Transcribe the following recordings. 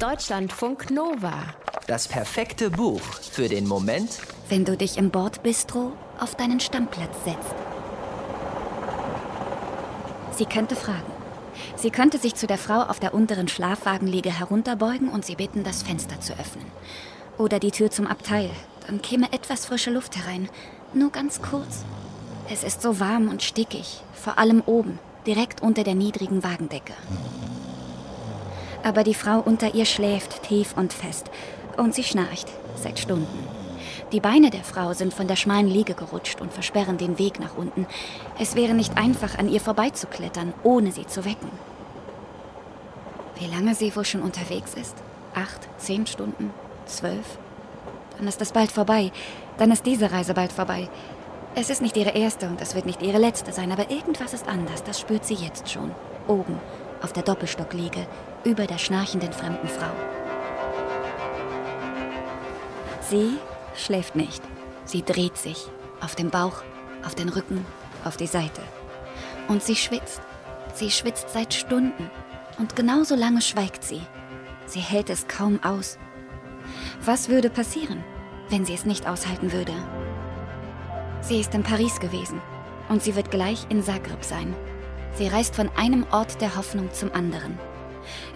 Deutschlandfunk Nova. Das perfekte Buch für den Moment, wenn du dich im Bordbistro auf deinen Stammplatz setzt. Sie könnte fragen. Sie könnte sich zu der Frau auf der unteren Schlafwagenliege herunterbeugen und sie bitten, das Fenster zu öffnen. Oder die Tür zum Abteil. Dann käme etwas frische Luft herein. Nur ganz kurz. Es ist so warm und stickig, vor allem oben, direkt unter der niedrigen Wagendecke. Aber die Frau unter ihr schläft tief und fest und sie schnarcht seit Stunden. Die Beine der Frau sind von der schmalen Liege gerutscht und versperren den Weg nach unten. Es wäre nicht einfach, an ihr vorbeizuklettern, ohne sie zu wecken. Wie lange sie wohl schon unterwegs ist? Acht, zehn Stunden? Zwölf? Dann ist es bald vorbei. Dann ist diese Reise bald vorbei. Es ist nicht ihre erste und es wird nicht ihre letzte sein, aber irgendwas ist anders. Das spürt sie jetzt schon. Oben, auf der Doppelstockliege, über der schnarchenden fremden Frau. Sie schläft nicht. Sie dreht sich auf dem Bauch, auf den Rücken, auf die Seite. Und sie schwitzt. Sie schwitzt seit Stunden. Und genauso lange schweigt sie. Sie hält es kaum aus. Was würde passieren, wenn sie es nicht aushalten würde? Sie ist in Paris gewesen und sie wird gleich in Zagreb sein. Sie reist von einem Ort der Hoffnung zum anderen.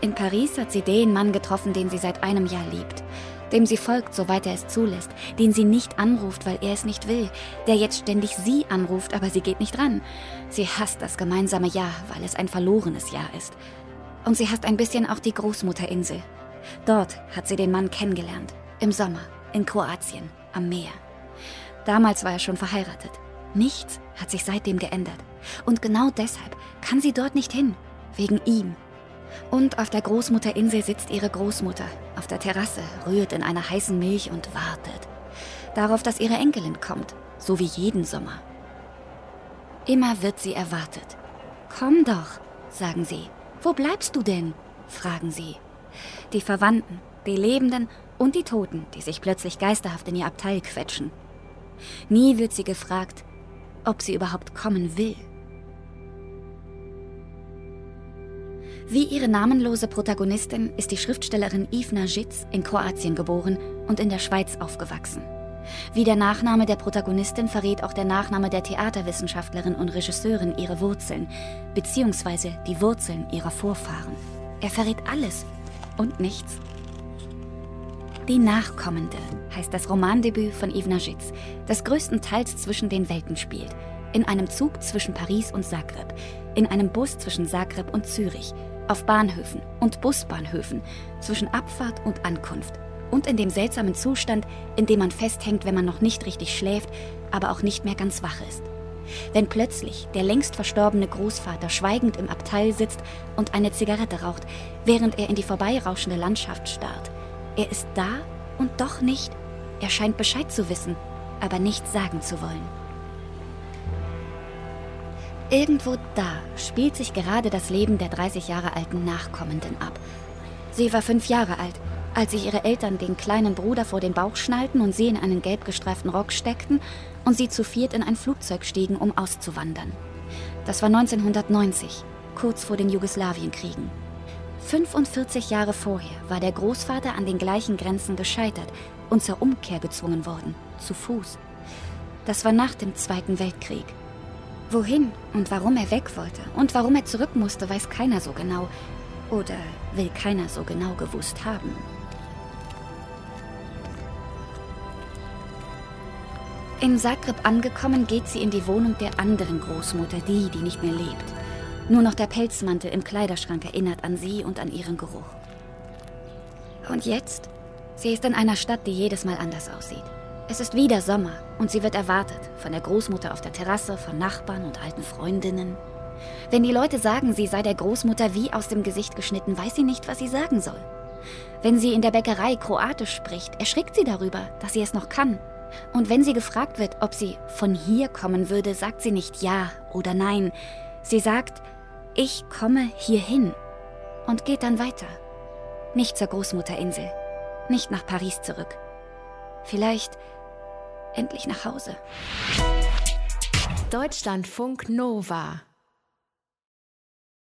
In Paris hat sie den Mann getroffen, den sie seit einem Jahr liebt, dem sie folgt, soweit er es zulässt, den sie nicht anruft, weil er es nicht will, der jetzt ständig sie anruft, aber sie geht nicht ran. Sie hasst das gemeinsame Jahr, weil es ein verlorenes Jahr ist. Und sie hasst ein bisschen auch die Großmutterinsel. Dort hat sie den Mann kennengelernt, im Sommer, in Kroatien, am Meer. Damals war er schon verheiratet. Nichts hat sich seitdem geändert. Und genau deshalb kann sie dort nicht hin, wegen ihm. Und auf der Großmutterinsel sitzt ihre Großmutter auf der Terrasse, rührt in einer heißen Milch und wartet. Darauf, dass ihre Enkelin kommt, so wie jeden Sommer. Immer wird sie erwartet. Komm doch, sagen sie. Wo bleibst du denn? fragen sie. Die Verwandten, die Lebenden und die Toten, die sich plötzlich geisterhaft in ihr Abteil quetschen. Nie wird sie gefragt, ob sie überhaupt kommen will. Wie ihre namenlose Protagonistin ist die Schriftstellerin Ivna Žitz in Kroatien geboren und in der Schweiz aufgewachsen. Wie der Nachname der Protagonistin verrät auch der Nachname der Theaterwissenschaftlerin und Regisseurin ihre Wurzeln, beziehungsweise die Wurzeln ihrer Vorfahren. Er verrät alles und nichts. Die Nachkommende heißt das Romandebüt von Ivna Žitz, das größtenteils zwischen den Welten spielt. In einem Zug zwischen Paris und Zagreb, in einem Bus zwischen Zagreb und Zürich, auf Bahnhöfen und Busbahnhöfen, zwischen Abfahrt und Ankunft und in dem seltsamen Zustand, in dem man festhängt, wenn man noch nicht richtig schläft, aber auch nicht mehr ganz wach ist. Wenn plötzlich der längst verstorbene Großvater schweigend im Abteil sitzt und eine Zigarette raucht, während er in die vorbeirauschende Landschaft starrt. Er ist da und doch nicht. Er scheint Bescheid zu wissen, aber nichts sagen zu wollen. Irgendwo da spielt sich gerade das Leben der 30 Jahre alten Nachkommenden ab. Sie war fünf Jahre alt, als sich ihre Eltern den kleinen Bruder vor den Bauch schnallten und sie in einen gelb gestreiften Rock steckten und sie zu viert in ein Flugzeug stiegen, um auszuwandern. Das war 1990, kurz vor den Jugoslawienkriegen. 45 Jahre vorher war der Großvater an den gleichen Grenzen gescheitert und zur Umkehr gezwungen worden, zu Fuß. Das war nach dem Zweiten Weltkrieg. Wohin und warum er weg wollte und warum er zurück musste, weiß keiner so genau. Oder will keiner so genau gewusst haben. In Zagreb angekommen, geht sie in die Wohnung der anderen Großmutter, die, die nicht mehr lebt. Nur noch der Pelzmantel im Kleiderschrank erinnert an sie und an ihren Geruch. Und jetzt? Sie ist in einer Stadt, die jedes Mal anders aussieht. Es ist wieder Sommer und sie wird erwartet von der Großmutter auf der Terrasse, von Nachbarn und alten Freundinnen. Wenn die Leute sagen, sie sei der Großmutter wie aus dem Gesicht geschnitten, weiß sie nicht, was sie sagen soll. Wenn sie in der Bäckerei Kroatisch spricht, erschrickt sie darüber, dass sie es noch kann. Und wenn sie gefragt wird, ob sie von hier kommen würde, sagt sie nicht ja oder nein. Sie sagt, ich komme hierhin und geht dann weiter. Nicht zur Großmutterinsel, nicht nach Paris zurück. Vielleicht endlich nach Hause. Deutschlandfunk Nova